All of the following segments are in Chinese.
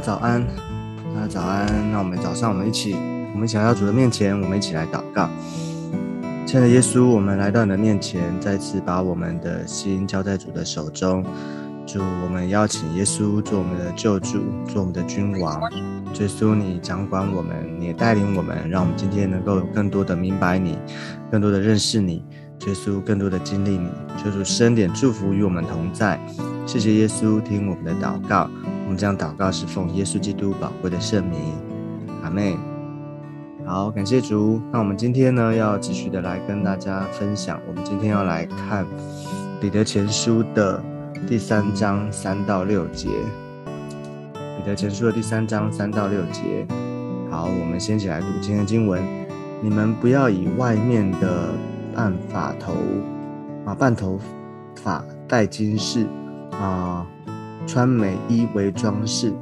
早安，大家早安。那我们早上，我们一起，我们想要主的面前，我们一起来祷告。亲爱的耶稣，我们来到你的面前，再次把我们的心交在主的手中。主，我们邀请耶稣做我们的救主，做我们的君王。耶稣，你掌管我们，你也带领我们，让我们今天能够更多的明白你，更多的认识你。耶稣，更多的经历你。求主深点祝福与我们同在。谢谢耶稣，听我们的祷告。我们将祷告是奉耶稣基督宝贵的圣名，阿妹。好，感谢主。那我们今天呢，要继续的来跟大家分享。我们今天要来看彼得前书的第三章三到六节。彼得前书的第三章三到六节。好，我们先起来读今天的经文。你们不要以外面的半发头啊，半头发戴金饰啊。穿美衣为装饰，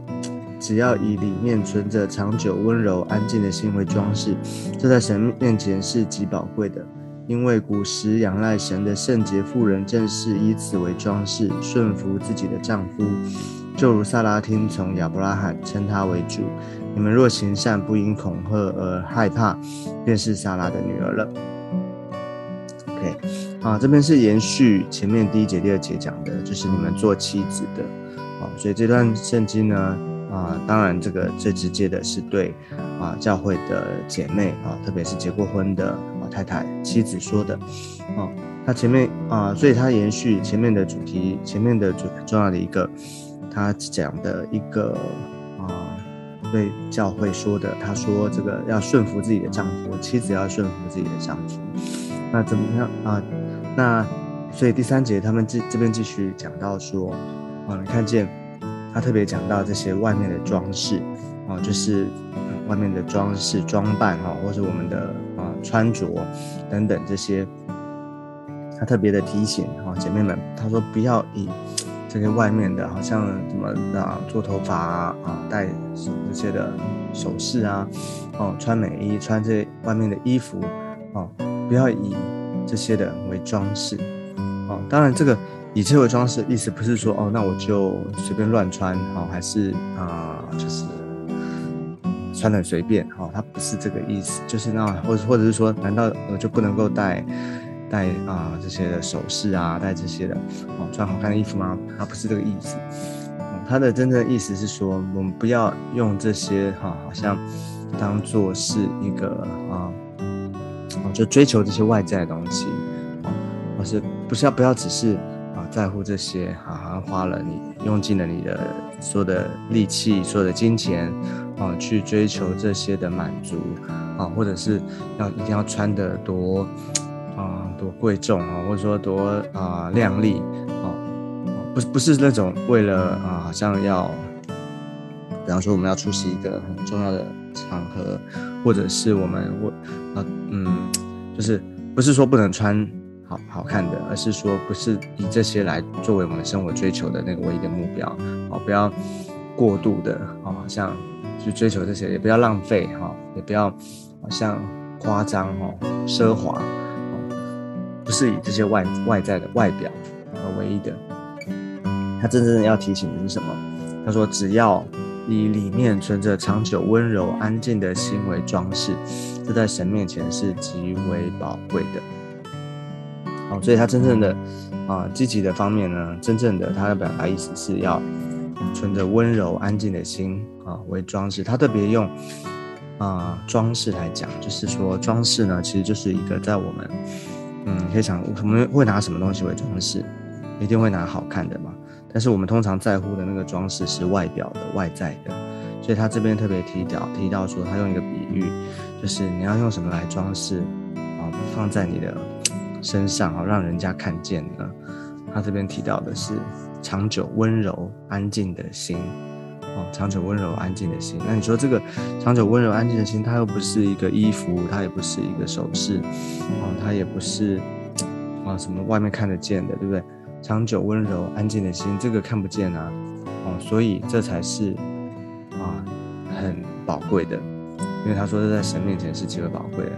只要以里面存着长久温柔安静的心为装饰，这在神面前是极宝贵的。因为古时仰赖神的圣洁妇人正是以此为装饰，顺服自己的丈夫，就如萨拉听从亚伯拉罕，称他为主。你们若行善，不因恐吓而害怕，便是萨拉的女儿了。OK，啊，这边是延续前面第一节、第二节讲的，就是你们做妻子的。好，所以这段圣经呢，啊，当然这个最直接的是对啊教会的姐妹啊，特别是结过婚的啊太太妻子说的，哦，他前面啊，所以他延续前面的主题，前面的主重要的一个，他讲的一个啊对教会说的，他说这个要顺服自己的丈夫，妻子要顺服自己的丈夫，那怎么样啊？那所以第三节他们这这边继续讲到说。啊，你看见他特别讲到这些外面的装饰，啊，就是外面的装饰装扮，哈，或者我们的啊穿着等等这些，他特别的提醒，哈，姐妹们，他说不要以这个外面的，好像什么啊做头发啊，啊戴这些的首饰啊，哦穿美衣穿这外面的衣服，哦不要以这些的为装饰，哦，当然这个。以这为装饰的，意思不是说哦，那我就随便乱穿，好，还是啊，就是穿的随便，好，它不是这个意思，就是那或者或者是说，难道我就不能够戴戴啊这些的首饰啊，戴这些的哦，穿好看的衣服吗？它不是这个意思，它的真正意思是说，我们不要用这些哈，好像当做是一个啊，就追求这些外在的东西，哦，而是不是要不要只是。在乎这些，好像花了你用尽了你的所有的力气、所有的金钱，啊，去追求这些的满足，啊，或者是要一定要穿的多，啊，多贵重啊，或者说多啊靓丽，啊，不不是那种为了啊，好像要，比方说我们要出席一个很重要的场合，或者是我们我啊嗯，就是不是说不能穿。好好看的，而是说不是以这些来作为我们生活追求的那个唯一的目标，哦，不要过度的，哦，像去追求这些，也不要浪费，哈，也不要好像夸张，哦，奢华，哦，不是以这些外外在的外表而唯一的。他真正要提醒的是什么？他说，只要以里面存着长久温柔安静的心为装饰，这在神面前是极为宝贵的。哦，所以他真正的啊积极的方面呢，真正的他的表达意思是要存着温柔安静的心啊为装饰。他特别用啊装饰来讲，就是说装饰呢其实就是一个在我们嗯可以想我们会拿什么东西为装饰，一定会拿好看的嘛。但是我们通常在乎的那个装饰是外表的外在的，所以他这边特别提到提到说，他用一个比喻，就是你要用什么来装饰啊，放在你的。身上哦，让人家看见呢。他这边提到的是长久温柔安静的心哦，长久温柔安静的心。那你说这个长久温柔安静的心，它又不是一个衣服，它也不是一个首饰哦，它也不是啊什么外面看得见的，对不对？长久温柔安静的心，这个看不见啊哦，所以这才是啊很宝贵的，因为他说这在神面前是极为宝贵的。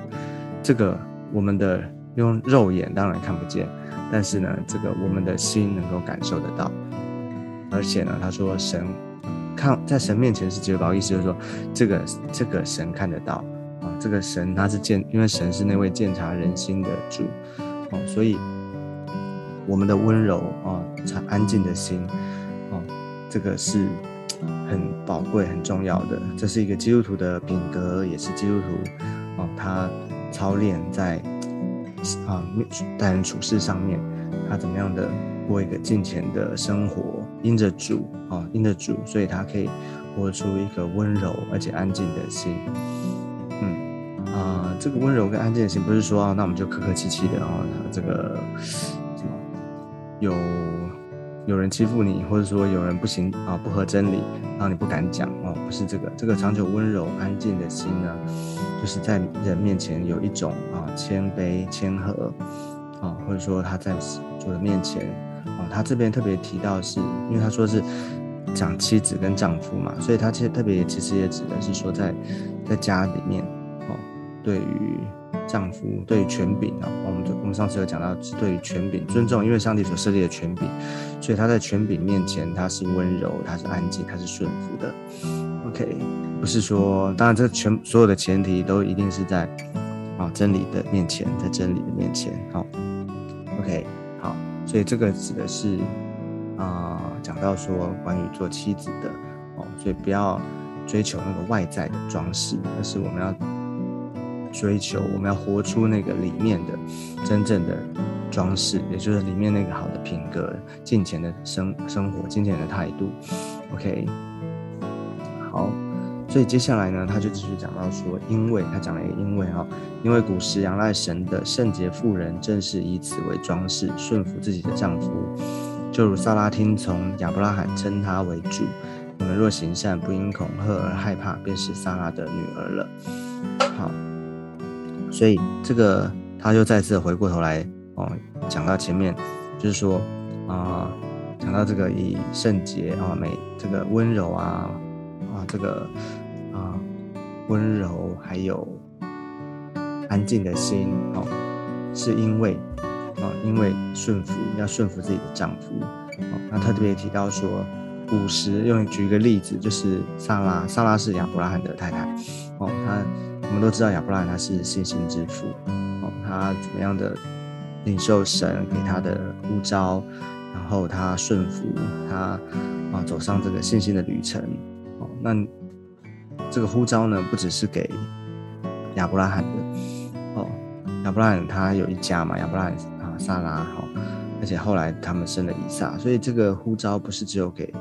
这个我们的。用肉眼当然看不见，但是呢，这个我们的心能够感受得到。而且呢，他说神看在神面前是结宝，意思就是说这个这个神看得到啊，这个神他是鉴，因为神是那位鉴察人心的主哦，所以我们的温柔啊，安静的心啊，这个是很宝贵、很重要的，这是一个基督徒的品格，也是基督徒哦，他操练在啊待人处事上面，他怎么样的。过一个金钱的生活，因着主啊，因着主，所以他可以活出一个温柔而且安静的心。嗯啊，这个温柔跟安静的心，不是说啊，那我们就客客气气的啊，这个什么有有人欺负你，或者说有人不行啊，不合真理，然后你不敢讲哦，不是这个，这个长久温柔安静的心呢，就是在人面前有一种啊谦卑谦和啊，或者说他在主的面前。啊，他这边特别提到是，因为他说是讲妻子跟丈夫嘛，所以他其实特别其实也指的是说在在家里面哦，对于丈夫对于权柄啊，我们我们上次有讲到是对于权柄尊重，因为上帝所设立的权柄，所以他在权柄面前他是温柔，他是安静，他是顺服的。OK，不是说当然这全所有的前提都一定是在啊真理的面前，在真理的面前。好，OK 好。所以这个指的是，啊，讲到说关于做妻子的哦，所以不要追求那个外在的装饰，而是我们要追求，我们要活出那个里面的真正的装饰，也就是里面那个好的品格、金钱的生生活、金钱的态度。OK，好。所以接下来呢，他就继续讲到说，因为他讲了一个因为哈，因为古时仰赖神的圣洁妇人，正是以此为装饰，顺服自己的丈夫，就如萨拉听从亚伯拉罕称他为主。你们若行善，不因恐吓而害怕，便是萨拉的女儿了。好，所以这个他就再次回过头来哦，讲到前面，就是说啊，讲到这个以圣洁啊美这个温柔啊啊这个啊。温柔还有安静的心，哦，是因为，啊，因为顺服要顺服自己的丈夫，哦，那特别提到说，古时用举一个例子，就是萨拉，萨拉是亚伯拉罕的太太，哦，他我们都知道亚伯拉罕他是信心之父，哦，他怎么样的领受神给他的呼召，然后他顺服他，啊，走上这个信心的旅程，哦，那。这个呼召呢，不只是给亚伯拉罕的哦，亚伯拉罕他有一家嘛，亚伯拉罕啊，萨拉哈，而且后来他们生了以撒，所以这个呼召不是只有给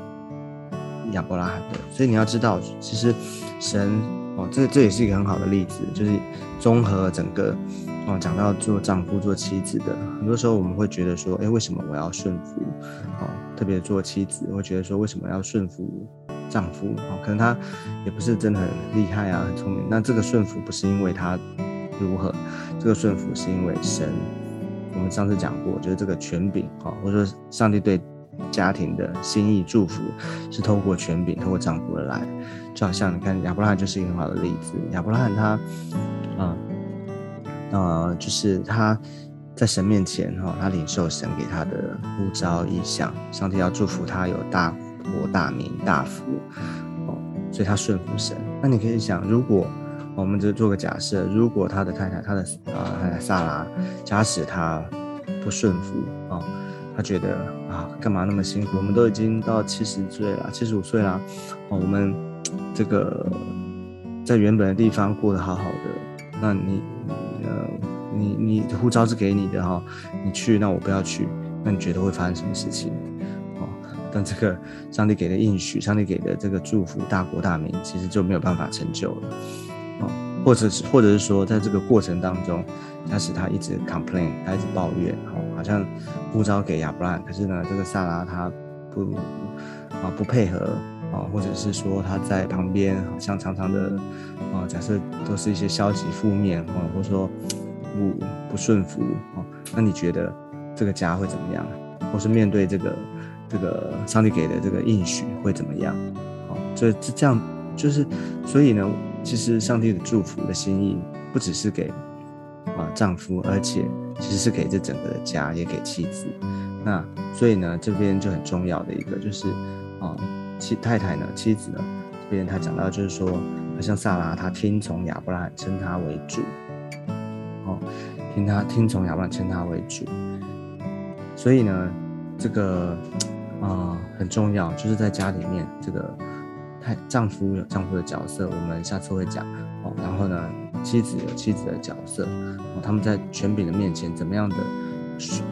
亚伯拉罕的。所以你要知道，其实神哦，这这也是一个很好的例子，就是综合整个哦，讲到做丈夫、做妻子的，很多时候我们会觉得说，哎，为什么我要顺服？哦，特别做妻子会觉得说，为什么要顺服？丈夫哦，可能他也不是真的很厉害啊，很聪明。那这个顺服不是因为他如何，这个顺服是因为神。我们上次讲过，就是这个权柄啊，或者说上帝对家庭的心意祝福，是透过权柄、透过丈夫而来。就好像你看亚伯拉罕就是一个很好的例子。亚伯拉罕他啊啊，就是他在神面前哈，他领受神给他的呼召意向，上帝要祝福他有大。国大名大福哦，所以他顺服神。那你可以想，如果我们就做个假设，如果他的太太，他的啊太太萨拉，假使他不顺服啊，他觉得啊，干嘛那么辛苦？我们都已经到七十岁了，七十五岁了，哦，我们这个在原本的地方过得好好的，那你呃，你你护照是给你的哈，你去，那我不要去，那你觉得会发生什么事情？哦但这个上帝给的应许，上帝给的这个祝福，大国大民，其实就没有办法成就了，哦，或者是或者是说，在这个过程当中，假使他一直 complain，他一直抱怨，哦，好像呼召给亚伯拉罕，可是呢，这个萨拉他不啊不配合，啊，或者是说他在旁边好像常常的啊，假设都是一些消极负面，啊，或者说不不顺服，哦，那你觉得这个家会怎么样？或是面对这个？这个上帝给的这个应许会怎么样？好，这这这样就是，所以呢，其实上帝的祝福的心意不只是给啊丈夫，而且其实是给这整个的家，也给妻子。那所以呢，这边就很重要的一个就是啊，妻太太呢，妻子呢，这边他讲到就是说，好像萨拉他听从亚伯拉罕称他为主，哦，听他听从亚伯拉罕称他为主，所以呢，这个啊很重要，就是在家里面这个太丈夫有丈夫的角色，我们下次会讲。哦，然后呢，妻子有妻子的角色，哦，他们在权柄的面前怎么样的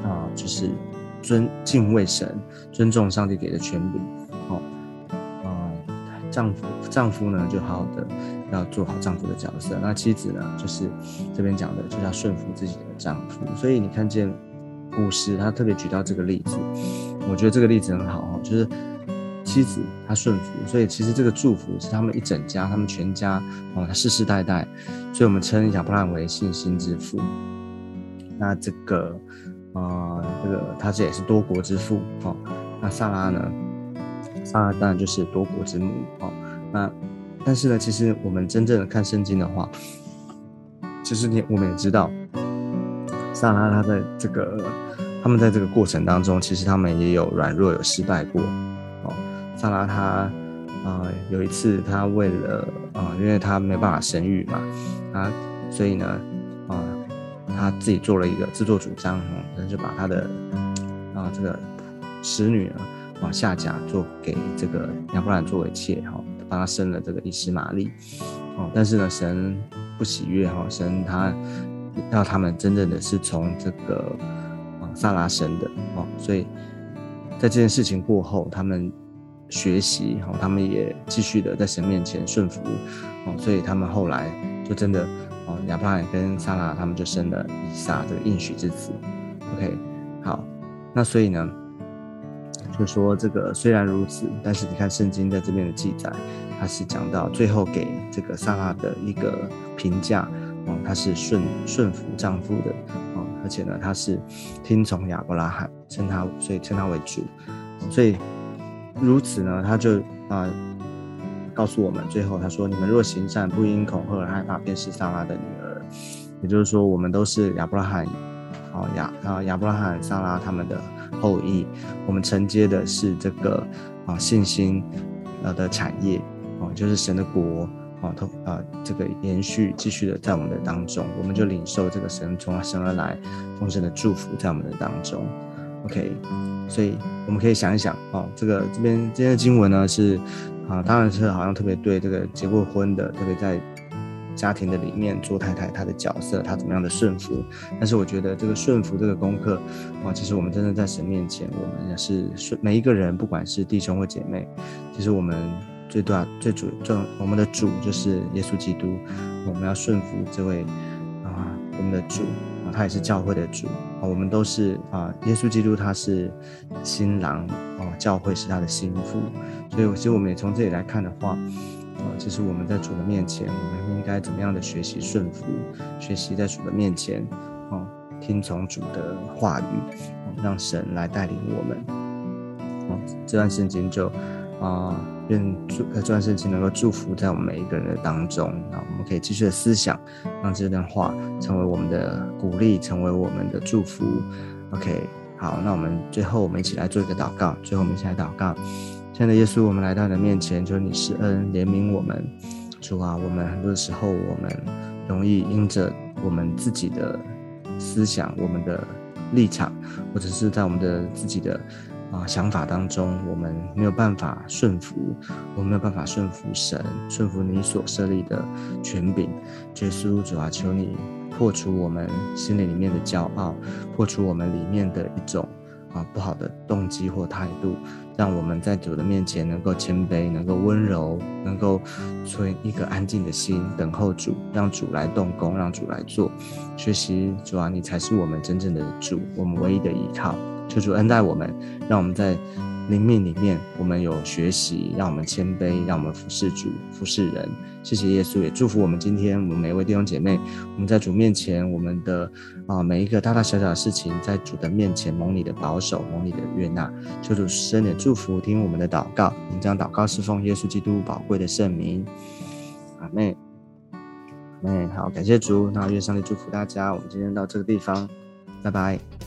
啊，就是尊敬畏神，尊重上帝给的权柄。丈夫，丈夫呢就好好的要做好丈夫的角色。那妻子呢，就是这边讲的，就是要顺服自己的丈夫。所以你看见古时他特别举到这个例子，我觉得这个例子很好哈，就是妻子她顺服，所以其实这个祝福是他们一整家，他们全家哦，他世世代代。所以我们称亚伯拉罕为信心之父。那这个啊，这个他这也是多国之父哦。那萨拉呢？萨拉当然就是多国之母哦。那但是呢，其实我们真正的看圣经的话，其实你我们也知道，萨拉他在这个他们在这个过程当中，其实他们也有软弱，有失败过哦。萨拉他啊有一次他为了啊，因为他没办法生育嘛，啊，所以呢啊他自己做了一个自作主张，可能就把他的啊这个使女呢。往下嫁做给这个亚伯兰作为妾哈，帮他生了这个伊斯玛利哦。但是呢，神不喜悦哈，神他要他们真正的是从这个啊萨拉生的哦。所以在这件事情过后，他们学习哈，他们也继续的在神面前顺服哦。所以他们后来就真的哦，亚伯兰跟萨拉他们就生了以撒这个应许之子。OK，好，那所以呢？就说这个虽然如此，但是你看圣经在这边的记载，它是讲到最后给这个萨拉的一个评价，哦，他是顺顺服丈夫的，哦，而且呢，他是听从亚伯拉罕，称他，所以称他为主，所以如此呢，他就啊告诉我们，最后他说，你们若行善，不因恐吓而害怕，便是萨拉的女儿，也就是说，我们都是亚伯拉罕，哦亚啊亚伯拉罕、萨拉他们的。后裔，我们承接的是这个啊信心呃的产业哦，就是神的国啊，通啊这个延续继续的在我们的当中，我们就领受这个神从神而来丰盛的祝福在我们的当中。OK，所以我们可以想一想哦，这个这边今天的经文呢是啊，当然是好像特别对这个结过婚的，特别在。家庭的里面做太太，她的角色，她怎么样的顺服？但是我觉得这个顺服这个功课，啊，其实我们真的在神面前，我们也是顺每一个人，不管是弟兄或姐妹，其实我们最大最主重，我们的主就是耶稣基督，我们要顺服这位啊，我们的主啊，他也是教会的主啊，我们都是啊，耶稣基督他是新郎啊，教会是他的心腹，所以其实我们也从这里来看的话。啊，其实我们在主的面前，我们应该怎么样的学习顺服？学习在主的面前，哦，听从主的话语，让神来带领我们。哦，这段圣经就啊，愿祝这段圣经能够祝福在我们每一个人的当中。那我们可以继续的思想，让这段话成为我们的鼓励，成为我们的祝福。OK，好，那我们最后我们一起来做一个祷告。最后我们一起来祷告。亲爱的耶稣，我们来到你的面前，求你施恩怜悯我们。主啊，我们很多时候我们容易因着我们自己的思想、我们的立场，或者是在我们的自己的啊想法当中，我们没有办法顺服，我们没有办法顺服神，顺服你所设立的权柄。耶稣，主啊，求你破除我们心里里面的骄傲，破除我们里面的一种啊不好的动机或态度。让我们在主的面前能够谦卑，能够温柔，能够存一个安静的心，等候主，让主来动工，让主来做。学习主啊，你才是我们真正的主，我们唯一的依靠。求主恩待我们，让我们在。灵命里面，我们有学习，让我们谦卑，让我们服侍主、服侍人。谢谢耶稣，也祝福我们今天我们每一位弟兄姐妹。我们在主面前，我们的啊每一个大大小小的事情，在主的面前蒙你的保守，蒙你的悦纳。求主深的祝福，听我们的祷告。我们将祷告侍奉耶稣基督宝贵的圣名。阿妹，阿妹好，感谢主。那愿上帝祝福大家。我们今天到这个地方，拜拜。